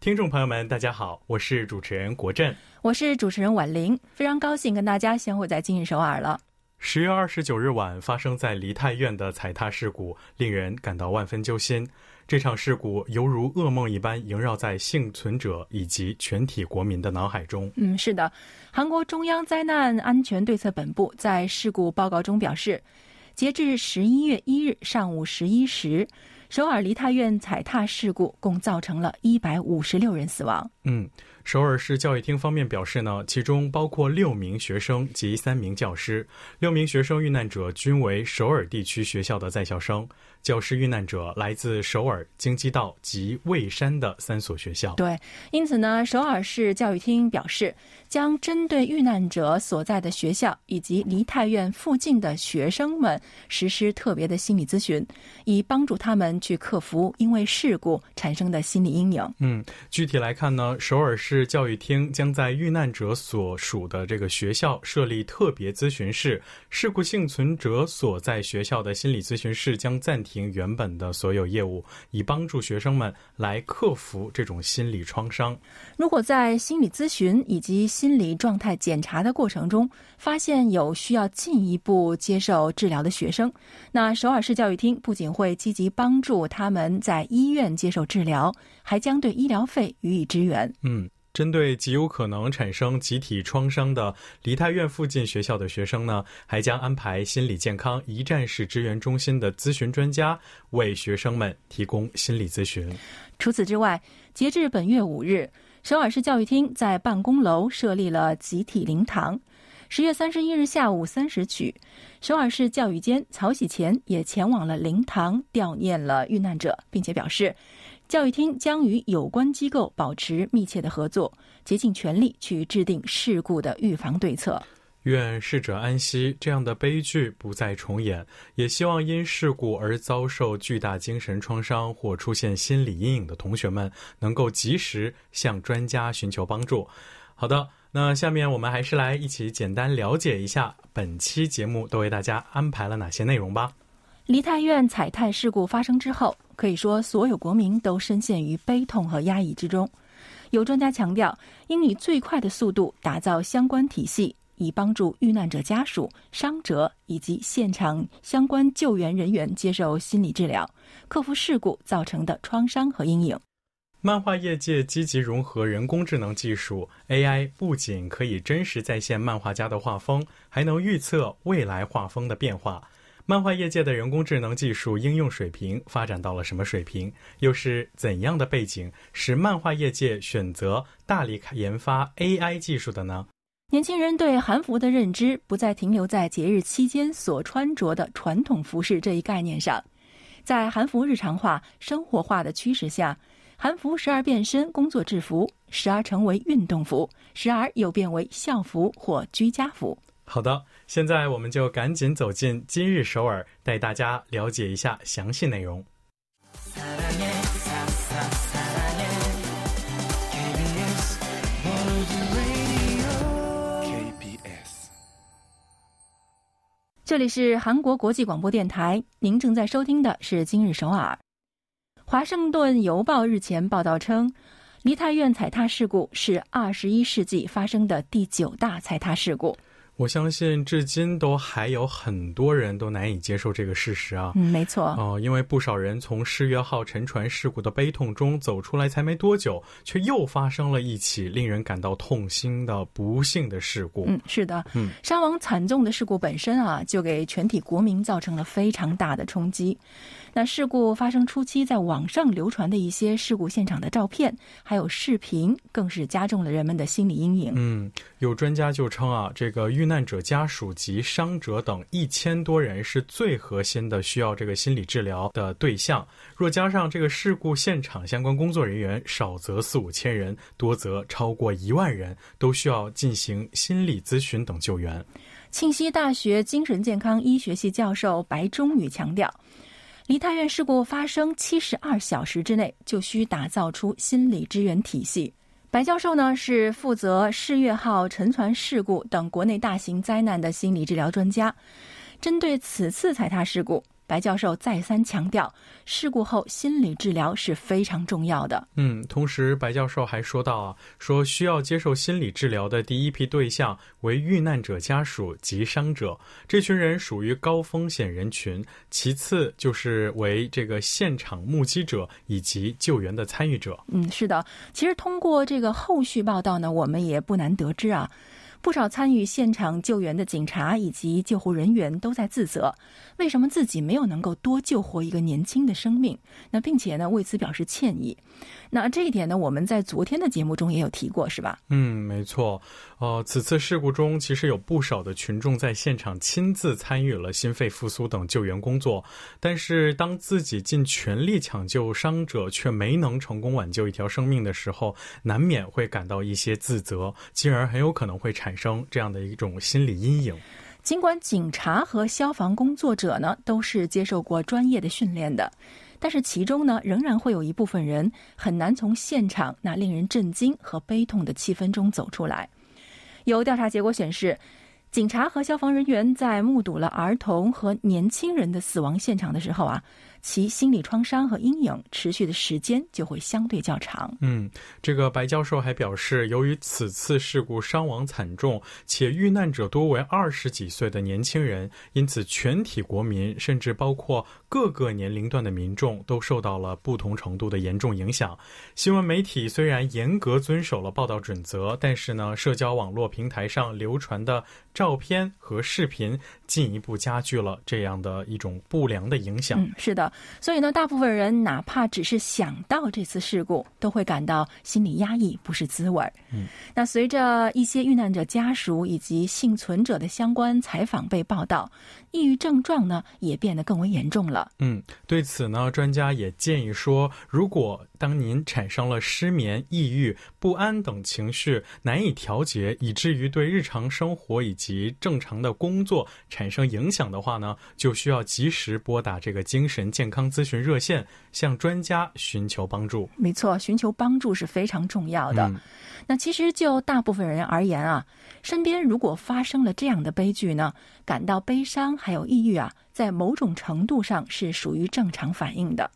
听众朋友们，大家好，我是主持人国振，我是主持人婉玲，非常高兴跟大家相会在今日首尔了。十月二十九日晚发生在梨泰院的踩踏事故，令人感到万分揪心。这场事故犹如噩梦一般萦绕在幸存者以及全体国民的脑海中。嗯，是的，韩国中央灾难安全对策本部在事故报告中表示，截至十一月一日上午十一时。首尔梨泰院踩踏事故共造成了一百五十六人死亡。嗯，首尔市教育厅方面表示呢，其中包括六名学生及三名教师。六名学生遇难者均为首尔地区学校的在校生。教师遇难者来自首尔、京畿道及蔚山的三所学校。对，因此呢，首尔市教育厅表示，将针对遇难者所在的学校以及梨泰院附近的学生们实施特别的心理咨询，以帮助他们去克服因为事故产生的心理阴影。嗯，具体来看呢，首尔市教育厅将在遇难者所属的这个学校设立特别咨询室，事故幸存者所在学校的心理咨询室将暂停。停原本的所有业务，以帮助学生们来克服这种心理创伤。如果在心理咨询以及心理状态检查的过程中，发现有需要进一步接受治疗的学生，那首尔市教育厅不仅会积极帮助他们在医院接受治疗，还将对医疗费予以支援。嗯。针对极有可能产生集体创伤的梨泰院附近学校的学生呢，还将安排心理健康一站式支援中心的咨询专家为学生们提供心理咨询。除此之外，截至本月五日，首尔市教育厅在办公楼设立了集体灵堂。十月三十一日下午三时许，首尔市教育监曹喜前也前往了灵堂悼念了遇难者，并且表示。教育厅将与有关机构保持密切的合作，竭尽全力去制定事故的预防对策。愿逝者安息，这样的悲剧不再重演。也希望因事故而遭受巨大精神创伤或出现心理阴影的同学们，能够及时向专家寻求帮助。好的，那下面我们还是来一起简单了解一下本期节目都为大家安排了哪些内容吧。梨泰院踩踏事故发生之后。可以说，所有国民都深陷于悲痛和压抑之中。有专家强调，应以最快的速度打造相关体系，以帮助遇难者家属、伤者以及现场相关救援人员接受心理治疗，克服事故造成的创伤和阴影。漫画业界积极融合人工智能技术，AI 不仅可以真实再现漫画家的画风，还能预测未来画风的变化。漫画业界的人工智能技术应用水平发展到了什么水平？又是怎样的背景使漫画业界选择大力研发 AI 技术的呢？年轻人对韩服的认知不再停留在节日期间所穿着的传统服饰这一概念上，在韩服日常化、生活化的趋势下，韩服时而变身工作制服，时而成为运动服，时而又变为校服或居家服。好的，现在我们就赶紧走进今日首尔，带大家了解一下详细内容。这里是韩国国际广播电台，您正在收听的是今日首尔。华盛顿邮报日前报道称，梨泰院踩踏事故是二十一世纪发生的第九大踩踏事故。我相信，至今都还有很多人都难以接受这个事实啊！嗯，没错。哦，因为不少人从世越号沉船事故的悲痛中走出来才没多久，却又发生了一起令人感到痛心的不幸的事故。嗯，是的。嗯，伤亡惨重的事故本身啊，就给全体国民造成了非常大的冲击。那事故发生初期，在网上流传的一些事故现场的照片，还有视频，更是加重了人们的心理阴影。嗯，有专家就称啊，这个遇难者家属及伤者等一千多人是最核心的需要这个心理治疗的对象。若加上这个事故现场相关工作人员，少则四五千人，多则超过一万人，都需要进行心理咨询等救援。庆熙大学精神健康医学系教授白忠宇强调，梨泰院事故发生七十二小时之内，就需打造出心理支援体系。白教授呢是负责世越号沉船事故等国内大型灾难的心理治疗专家，针对此次踩踏事故。白教授再三强调，事故后心理治疗是非常重要的。嗯，同时白教授还说到啊，说需要接受心理治疗的第一批对象为遇难者家属及伤者，这群人属于高风险人群。其次就是为这个现场目击者以及救援的参与者。嗯，是的，其实通过这个后续报道呢，我们也不难得知啊。不少参与现场救援的警察以及救护人员都在自责，为什么自己没有能够多救活一个年轻的生命？那并且呢，为此表示歉意。那这一点呢，我们在昨天的节目中也有提过，是吧？嗯，没错。呃，此次事故中，其实有不少的群众在现场亲自参与了心肺复苏等救援工作，但是当自己尽全力抢救伤者，却没能成功挽救一条生命的时候，难免会感到一些自责，进而很有可能会产生这样的一种心理阴影。尽管警察和消防工作者呢都是接受过专业的训练的。但是其中呢，仍然会有一部分人很难从现场那令人震惊和悲痛的气氛中走出来。有调查结果显示。警察和消防人员在目睹了儿童和年轻人的死亡现场的时候啊，其心理创伤和阴影持续的时间就会相对较长。嗯，这个白教授还表示，由于此次事故伤亡惨重，且遇难者多为二十几岁的年轻人，因此全体国民，甚至包括各个年龄段的民众，都受到了不同程度的严重影响。新闻媒体虽然严格遵守了报道准则，但是呢，社交网络平台上流传的。照片和视频进一步加剧了这样的一种不良的影响。嗯，是的，所以呢，大部分人哪怕只是想到这次事故，都会感到心理压抑，不是滋味儿。嗯，那随着一些遇难者家属以及幸存者的相关采访被报道，抑郁症状呢也变得更为严重了。嗯，对此呢，专家也建议说，如果当您产生了失眠、抑郁、不安等情绪难以调节，以至于对日常生活以及正常的工作产生影响的话呢，就需要及时拨打这个精神健康咨询热线，向专家寻求帮助。没错，寻求帮助是非常重要的。那其实就大部分人而言啊，身边如果发生了这样的悲剧呢，感到悲伤还有抑郁啊，在某种程度上是属于正常反应的。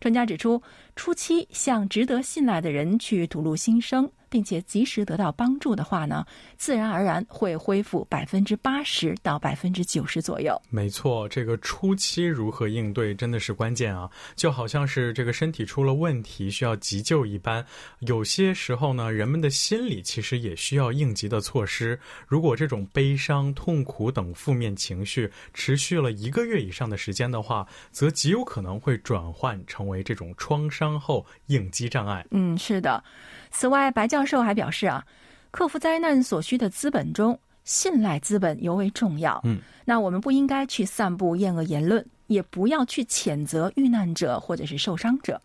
专家指出，初期向值得信赖的人去吐露心声。并且及时得到帮助的话呢，自然而然会恢复百分之八十到百分之九十左右。没错，这个初期如何应对真的是关键啊！就好像是这个身体出了问题需要急救一般，有些时候呢，人们的心理其实也需要应急的措施。如果这种悲伤、痛苦等负面情绪持续了一个月以上的时间的话，则极有可能会转换成为这种创伤后应激障碍。嗯，是的。此外，白教授还表示啊，克服灾难所需的资本中，信赖资本尤为重要。嗯，那我们不应该去散布厌恶言论，也不要去谴责遇难者或者是受伤者。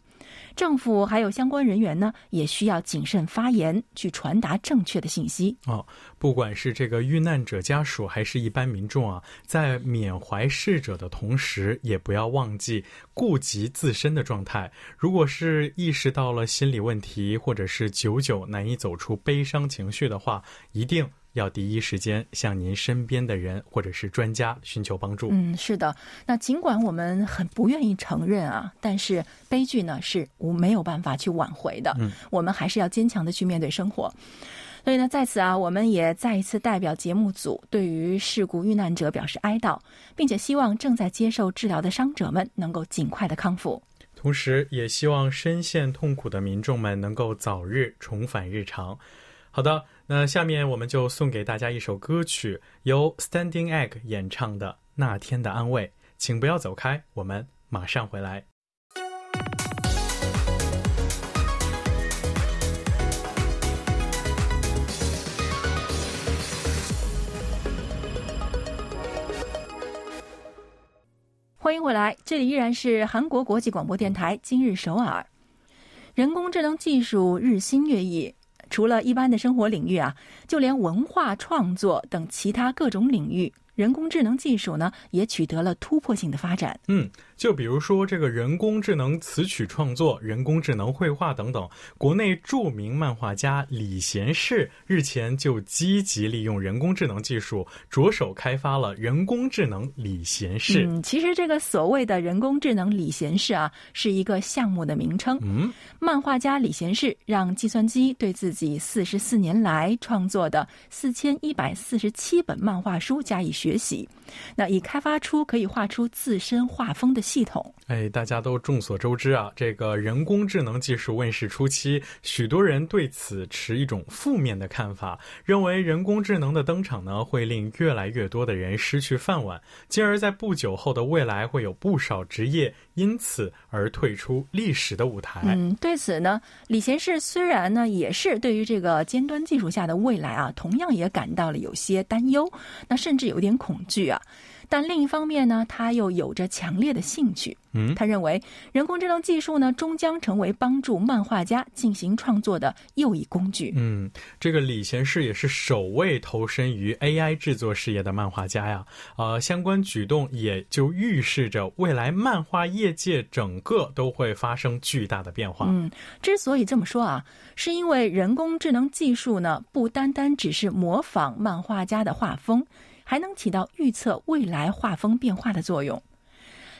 政府还有相关人员呢，也需要谨慎发言，去传达正确的信息。哦，不管是这个遇难者家属，还是一般民众啊，在缅怀逝者的同时，也不要忘记顾及自身的状态。如果是意识到了心理问题，或者是久久难以走出悲伤情绪的话，一定。要第一时间向您身边的人或者是专家寻求帮助。嗯，是的。那尽管我们很不愿意承认啊，但是悲剧呢是无没有办法去挽回的。嗯，我们还是要坚强的去面对生活。所以呢，在此啊，我们也再一次代表节目组对于事故遇难者表示哀悼，并且希望正在接受治疗的伤者们能够尽快的康复。同时，也希望深陷痛苦的民众们能够早日重返日常。好的。那下面我们就送给大家一首歌曲，由 Standing Egg 演唱的《那天的安慰》，请不要走开，我们马上回来。欢迎回来，这里依然是韩国国际广播电台今日首尔。人工智能技术日新月异。除了一般的生活领域啊，就连文化创作等其他各种领域。人工智能技术呢，也取得了突破性的发展。嗯，就比如说这个人工智能词曲创作、人工智能绘画等等。国内著名漫画家李贤士日前就积极利用人工智能技术，着手开发了人工智能李贤士。嗯，其实这个所谓的人工智能李贤士啊，是一个项目的名称。嗯，漫画家李贤士让计算机对自己四十四年来创作的四千一百四十七本漫画书加以学习，那已开发出可以画出自身画风的系统。哎，大家都众所周知啊，这个人工智能技术问世初期，许多人对此持一种负面的看法，认为人工智能的登场呢，会令越来越多的人失去饭碗，进而，在不久后的未来，会有不少职业因此而退出历史的舞台。嗯，对此呢，李贤士虽然呢，也是对于这个尖端技术下的未来啊，同样也感到了有些担忧，那甚至有点。恐惧啊，但另一方面呢，他又有着强烈的兴趣。嗯，他认为人工智能技术呢，终将成为帮助漫画家进行创作的又一工具。嗯，这个李贤士也是首位投身于 AI 制作事业的漫画家呀。呃，相关举动也就预示着未来漫画业界整个都会发生巨大的变化。嗯，之所以这么说啊，是因为人工智能技术呢，不单单只是模仿漫画家的画风。还能起到预测未来画风变化的作用。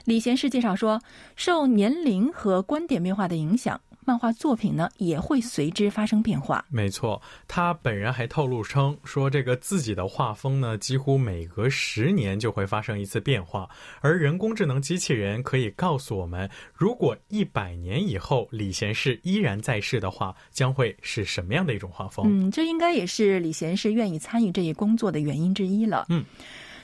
李贤士介绍说，受年龄和观点变化的影响。漫画作品呢也会随之发生变化。没错，他本人还透露称说，这个自己的画风呢，几乎每隔十年就会发生一次变化。而人工智能机器人可以告诉我们，如果一百年以后李贤士依然在世的话，将会是什么样的一种画风？嗯，这应该也是李贤士愿意参与这一工作的原因之一了。嗯，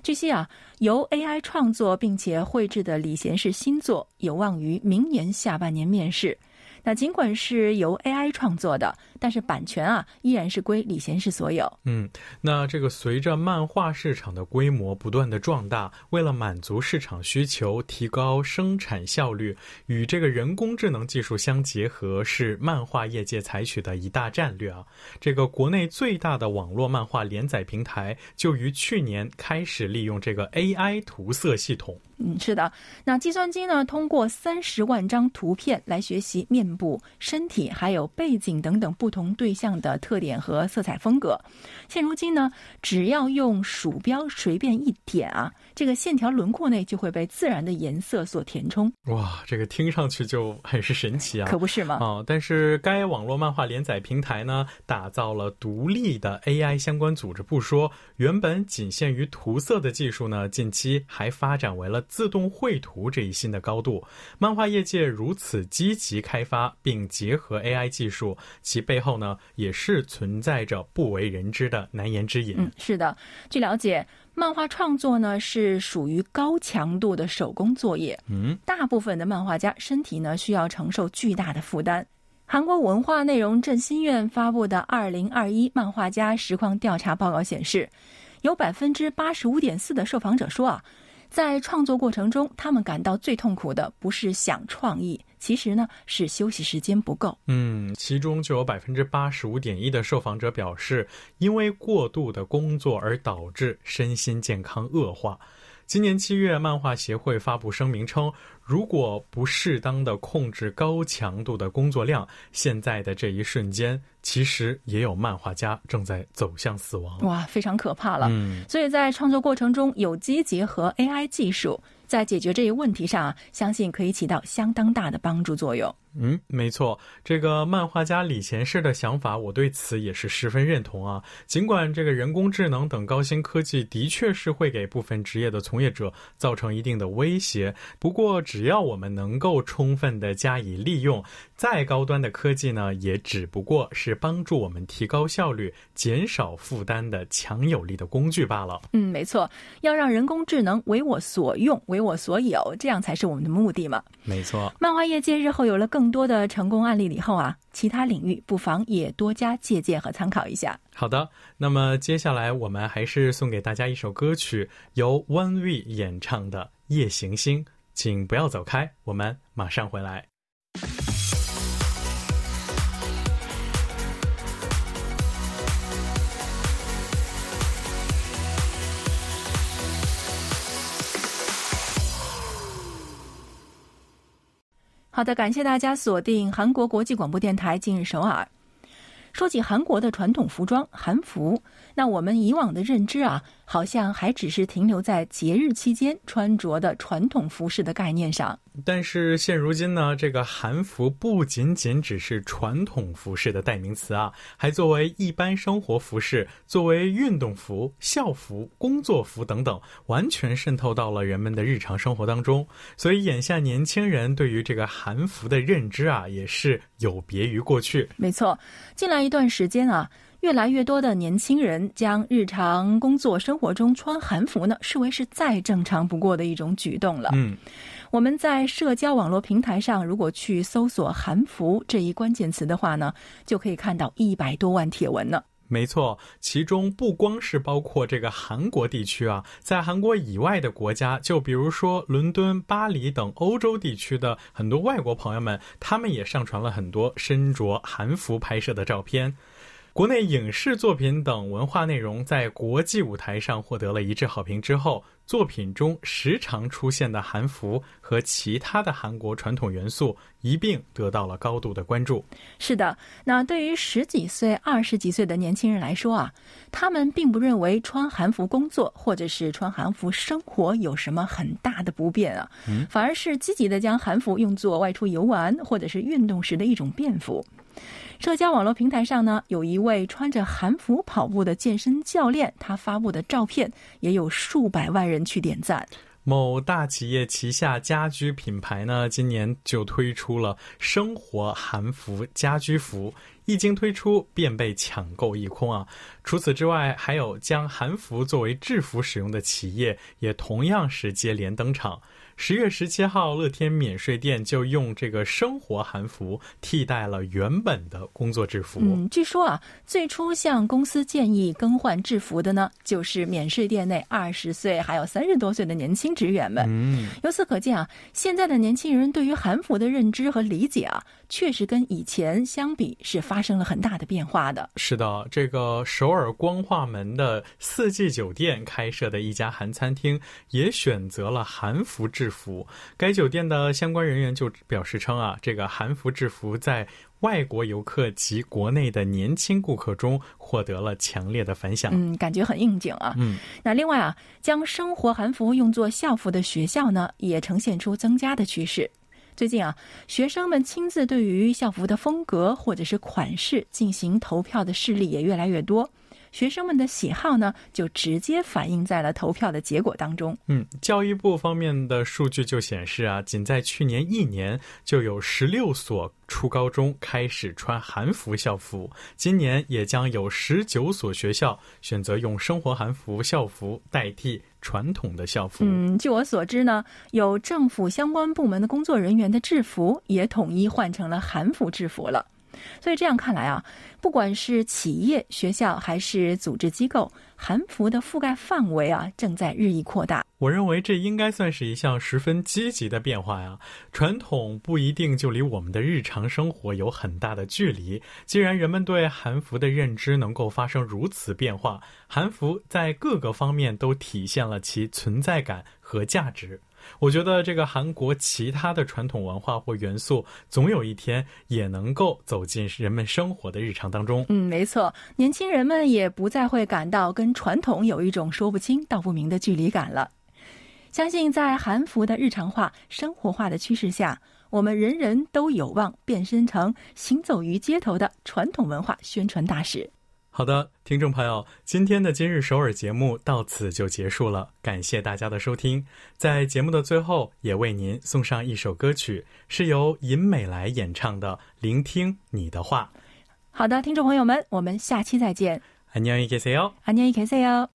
据悉啊，由 AI 创作并且绘制的李贤士新作有望于明年下半年面世。那尽管是由 AI 创作的，但是版权啊依然是归李贤士所有。嗯，那这个随着漫画市场的规模不断的壮大，为了满足市场需求，提高生产效率，与这个人工智能技术相结合，是漫画业界采取的一大战略啊。这个国内最大的网络漫画连载平台，就于去年开始利用这个 AI 涂色系统。嗯，是的。那计算机呢，通过三十万张图片来学习面部、身体还有背景等等不同对象的特点和色彩风格。现如今呢，只要用鼠标随便一点啊，这个线条轮廓内就会被自然的颜色所填充。哇，这个听上去就很是神奇啊！可不是吗？啊，但是该网络漫画连载平台呢，打造了独立的 AI 相关组织不说，原本仅限于涂色的技术呢，近期还发展为了。自动绘图这一新的高度，漫画业界如此积极开发并结合 AI 技术，其背后呢也是存在着不为人知的难言之隐。嗯，是的。据了解，漫画创作呢是属于高强度的手工作业。嗯，大部分的漫画家身体呢需要承受巨大的负担。韩国文化内容振兴院发布的《二零二一漫画家实况调查报告》显示，有百分之八十五点四的受访者说啊。在创作过程中，他们感到最痛苦的不是想创意，其实呢是休息时间不够。嗯，其中就有百分之八十五点一的受访者表示，因为过度的工作而导致身心健康恶化。今年七月，漫画协会发布声明称，如果不适当的控制高强度的工作量，现在的这一瞬间，其实也有漫画家正在走向死亡。哇，非常可怕了。嗯，所以在创作过程中，有机结合 AI 技术，在解决这一问题上啊，相信可以起到相当大的帮助作用。嗯，没错，这个漫画家李贤士的想法，我对此也是十分认同啊。尽管这个人工智能等高新科技的确是会给部分职业的从业者造成一定的威胁，不过只要我们能够充分的加以利用，再高端的科技呢，也只不过是帮助我们提高效率、减少负担的强有力的工具罢了。嗯，没错，要让人工智能为我所用、为我所有，这样才是我们的目的嘛。没错，漫画业界日后有了更。更多的成功案例以后啊，其他领域不妨也多加借鉴和参考一下。好的，那么接下来我们还是送给大家一首歌曲，由 One We 演唱的《夜行星》，请不要走开，我们马上回来。好的，感谢大家锁定韩国国际广播电台今日首尔。说起韩国的传统服装韩服，那我们以往的认知啊，好像还只是停留在节日期间穿着的传统服饰的概念上。但是现如今呢，这个韩服不仅仅只是传统服饰的代名词啊，还作为一般生活服饰、作为运动服、校服、工作服等等，完全渗透到了人们的日常生活当中。所以眼下年轻人对于这个韩服的认知啊，也是有别于过去。没错，近来一段时间啊。越来越多的年轻人将日常工作生活中穿韩服呢，视为是再正常不过的一种举动了。嗯，我们在社交网络平台上，如果去搜索“韩服”这一关键词的话呢，就可以看到一百多万帖文呢。没错，其中不光是包括这个韩国地区啊，在韩国以外的国家，就比如说伦敦、巴黎等欧洲地区的很多外国朋友们，他们也上传了很多身着韩服拍摄的照片。国内影视作品等文化内容在国际舞台上获得了一致好评之后，作品中时常出现的韩服和其他的韩国传统元素一并得到了高度的关注。是的，那对于十几岁、二十几岁的年轻人来说啊，他们并不认为穿韩服工作或者是穿韩服生活有什么很大的不便啊，反而是积极的将韩服用作外出游玩或者是运动时的一种便服。社交网络平台上呢，有一位穿着韩服跑步的健身教练，他发布的照片也有数百万人去点赞。某大企业旗下家居品牌呢，今年就推出了生活韩服家居服，一经推出便被抢购一空啊！除此之外，还有将韩服作为制服使用的企业，也同样是接连登场。十月十七号，乐天免税店就用这个生活韩服替代了原本的工作制服。嗯，据说啊，最初向公司建议更换制服的呢，就是免税店内二十岁还有三十多岁的年轻职员们。嗯，由此可见啊，现在的年轻人对于韩服的认知和理解啊，确实跟以前相比是发生了很大的变化的。是的，这个首尔光化门的四季酒店开设的一家韩餐厅也选择了韩服制。服，该酒店的相关人员就表示称啊，这个韩服制服在外国游客及国内的年轻顾客中获得了强烈的反响。嗯，感觉很应景啊。嗯，那另外啊，将生活韩服用作校服的学校呢，也呈现出增加的趋势。最近啊，学生们亲自对于校服的风格或者是款式进行投票的事例也越来越多。学生们的喜好呢，就直接反映在了投票的结果当中。嗯，教育部方面的数据就显示啊，仅在去年一年就有十六所初高中开始穿韩服校服，今年也将有十九所学校选择用生活韩服校服代替传统的校服。嗯，据我所知呢，有政府相关部门的工作人员的制服也统一换成了韩服制服了。所以这样看来啊，不管是企业、学校还是组织机构，韩服的覆盖范围啊，正在日益扩大。我认为这应该算是一项十分积极的变化呀。传统不一定就离我们的日常生活有很大的距离。既然人们对韩服的认知能够发生如此变化，韩服在各个方面都体现了其存在感和价值。我觉得这个韩国其他的传统文化或元素，总有一天也能够走进人们生活的日常当中。嗯，没错，年轻人们也不再会感到跟传统有一种说不清道不明的距离感了。相信在韩服的日常化、生活化的趋势下，我们人人都有望变身成行走于街头的传统文化宣传大使。好的，听众朋友，今天的今日首尔节目到此就结束了，感谢大家的收听。在节目的最后，也为您送上一首歌曲，是由尹美来演唱的《聆听你的话》。好的，听众朋友们，我们下期再见。안녕히계세 요。 안녕히계세 요。